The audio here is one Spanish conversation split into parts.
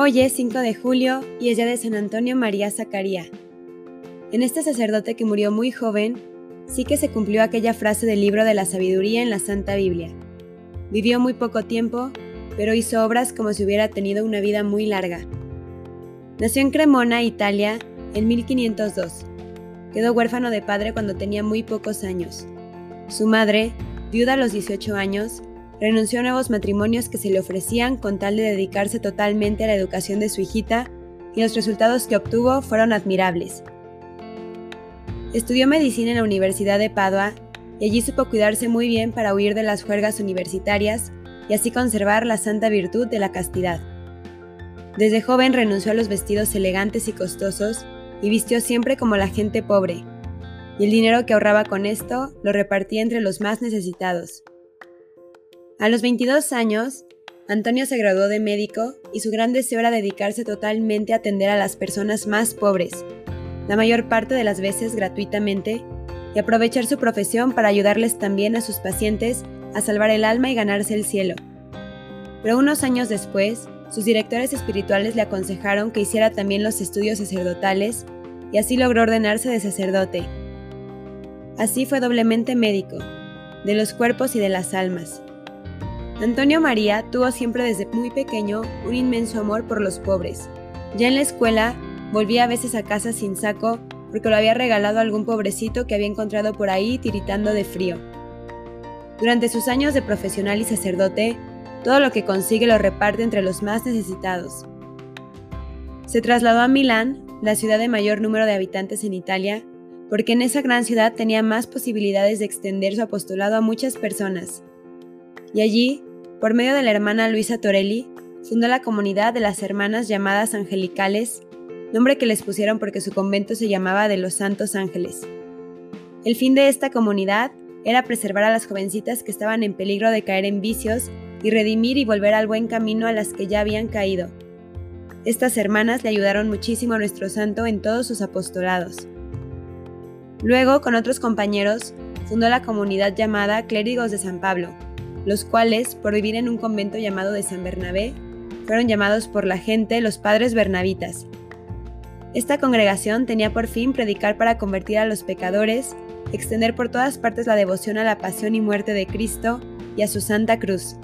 Hoy es 5 de julio y es día de San Antonio María Zacaría. En este sacerdote que murió muy joven, sí que se cumplió aquella frase del libro de la sabiduría en la Santa Biblia. Vivió muy poco tiempo, pero hizo obras como si hubiera tenido una vida muy larga. Nació en Cremona, Italia, en 1502. Quedó huérfano de padre cuando tenía muy pocos años. Su madre, viuda a los 18 años, renunció a nuevos matrimonios que se le ofrecían con tal de dedicarse totalmente a la educación de su hijita y los resultados que obtuvo fueron admirables. Estudió medicina en la Universidad de Padua y allí supo cuidarse muy bien para huir de las juergas universitarias y así conservar la santa virtud de la castidad. Desde joven renunció a los vestidos elegantes y costosos y vistió siempre como la gente pobre, y el dinero que ahorraba con esto lo repartía entre los más necesitados. A los 22 años, Antonio se graduó de médico y su gran deseo era dedicarse totalmente a atender a las personas más pobres, la mayor parte de las veces gratuitamente, y aprovechar su profesión para ayudarles también a sus pacientes a salvar el alma y ganarse el cielo. Pero unos años después, sus directores espirituales le aconsejaron que hiciera también los estudios sacerdotales y así logró ordenarse de sacerdote. Así fue doblemente médico, de los cuerpos y de las almas. Antonio María tuvo siempre desde muy pequeño un inmenso amor por los pobres. Ya en la escuela volvía a veces a casa sin saco porque lo había regalado algún pobrecito que había encontrado por ahí tiritando de frío. Durante sus años de profesional y sacerdote, todo lo que consigue lo reparte entre los más necesitados. Se trasladó a Milán, la ciudad de mayor número de habitantes en Italia, porque en esa gran ciudad tenía más posibilidades de extender su apostolado a muchas personas. Y allí por medio de la hermana Luisa Torelli, fundó la comunidad de las hermanas llamadas angelicales, nombre que les pusieron porque su convento se llamaba de los Santos Ángeles. El fin de esta comunidad era preservar a las jovencitas que estaban en peligro de caer en vicios y redimir y volver al buen camino a las que ya habían caído. Estas hermanas le ayudaron muchísimo a nuestro santo en todos sus apostolados. Luego, con otros compañeros, fundó la comunidad llamada Clérigos de San Pablo, los cuales, por vivir en un convento llamado de San Bernabé, fueron llamados por la gente los padres bernabitas. Esta congregación tenía por fin predicar para convertir a los pecadores, extender por todas partes la devoción a la pasión y muerte de Cristo y a su Santa Cruz,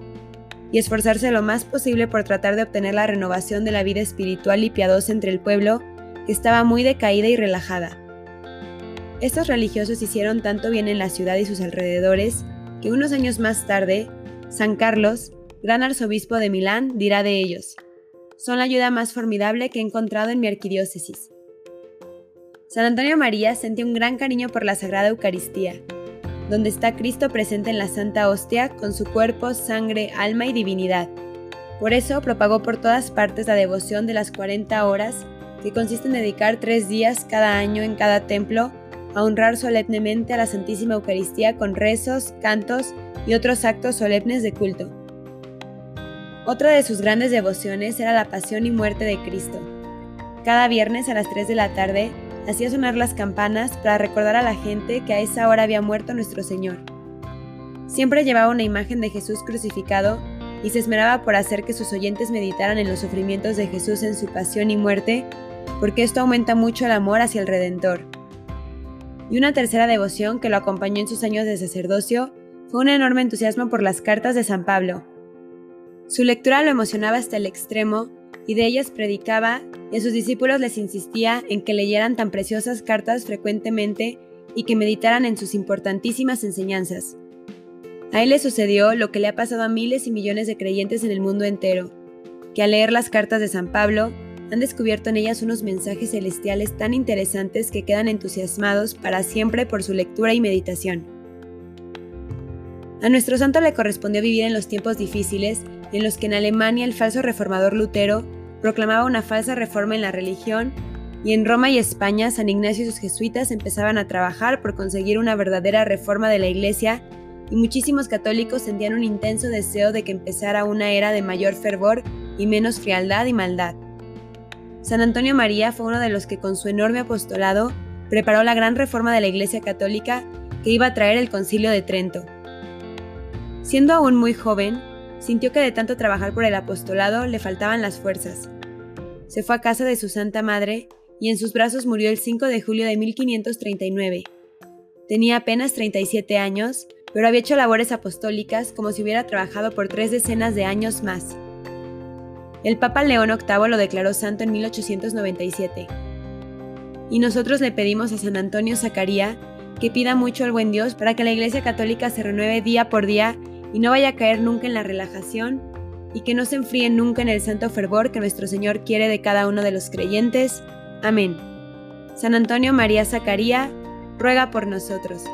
y esforzarse lo más posible por tratar de obtener la renovación de la vida espiritual y piadosa entre el pueblo, que estaba muy decaída y relajada. Estos religiosos hicieron tanto bien en la ciudad y sus alrededores que unos años más tarde, San Carlos, gran arzobispo de Milán, dirá de ellos, son la ayuda más formidable que he encontrado en mi arquidiócesis. San Antonio María sentía un gran cariño por la Sagrada Eucaristía, donde está Cristo presente en la Santa Hostia con su cuerpo, sangre, alma y divinidad. Por eso propagó por todas partes la devoción de las 40 horas, que consiste en dedicar tres días cada año en cada templo a honrar solemnemente a la Santísima Eucaristía con rezos, cantos y otros actos solemnes de culto. Otra de sus grandes devociones era la pasión y muerte de Cristo. Cada viernes a las 3 de la tarde hacía sonar las campanas para recordar a la gente que a esa hora había muerto nuestro Señor. Siempre llevaba una imagen de Jesús crucificado y se esmeraba por hacer que sus oyentes meditaran en los sufrimientos de Jesús en su pasión y muerte, porque esto aumenta mucho el amor hacia el Redentor y una tercera devoción que lo acompañó en sus años de sacerdocio fue un enorme entusiasmo por las cartas de San Pablo. Su lectura lo emocionaba hasta el extremo y de ellas predicaba y a sus discípulos les insistía en que leyeran tan preciosas cartas frecuentemente y que meditaran en sus importantísimas enseñanzas. A él le sucedió lo que le ha pasado a miles y millones de creyentes en el mundo entero, que al leer las cartas de San Pablo han descubierto en ellas unos mensajes celestiales tan interesantes que quedan entusiasmados para siempre por su lectura y meditación. A nuestro santo le correspondió vivir en los tiempos difíciles en los que en Alemania el falso reformador Lutero proclamaba una falsa reforma en la religión y en Roma y España San Ignacio y sus jesuitas empezaban a trabajar por conseguir una verdadera reforma de la Iglesia y muchísimos católicos sentían un intenso deseo de que empezara una era de mayor fervor y menos frialdad y maldad. San Antonio María fue uno de los que con su enorme apostolado preparó la gran reforma de la Iglesia Católica que iba a traer el Concilio de Trento. Siendo aún muy joven, sintió que de tanto trabajar por el apostolado le faltaban las fuerzas, se fue a casa de su Santa Madre y en sus brazos murió el 5 de julio de 1539. Tenía apenas 37 años, pero había hecho labores apostólicas como si hubiera trabajado por tres decenas de años más. El Papa León VIII lo declaró santo en 1897. Y nosotros le pedimos a San Antonio Zacarías que pida mucho al buen Dios para que la Iglesia Católica se renueve día por día y no vaya a caer nunca en la relajación y que no se enfríe nunca en el santo fervor que nuestro Señor quiere de cada uno de los creyentes. Amén. San Antonio María Zacarías, ruega por nosotros.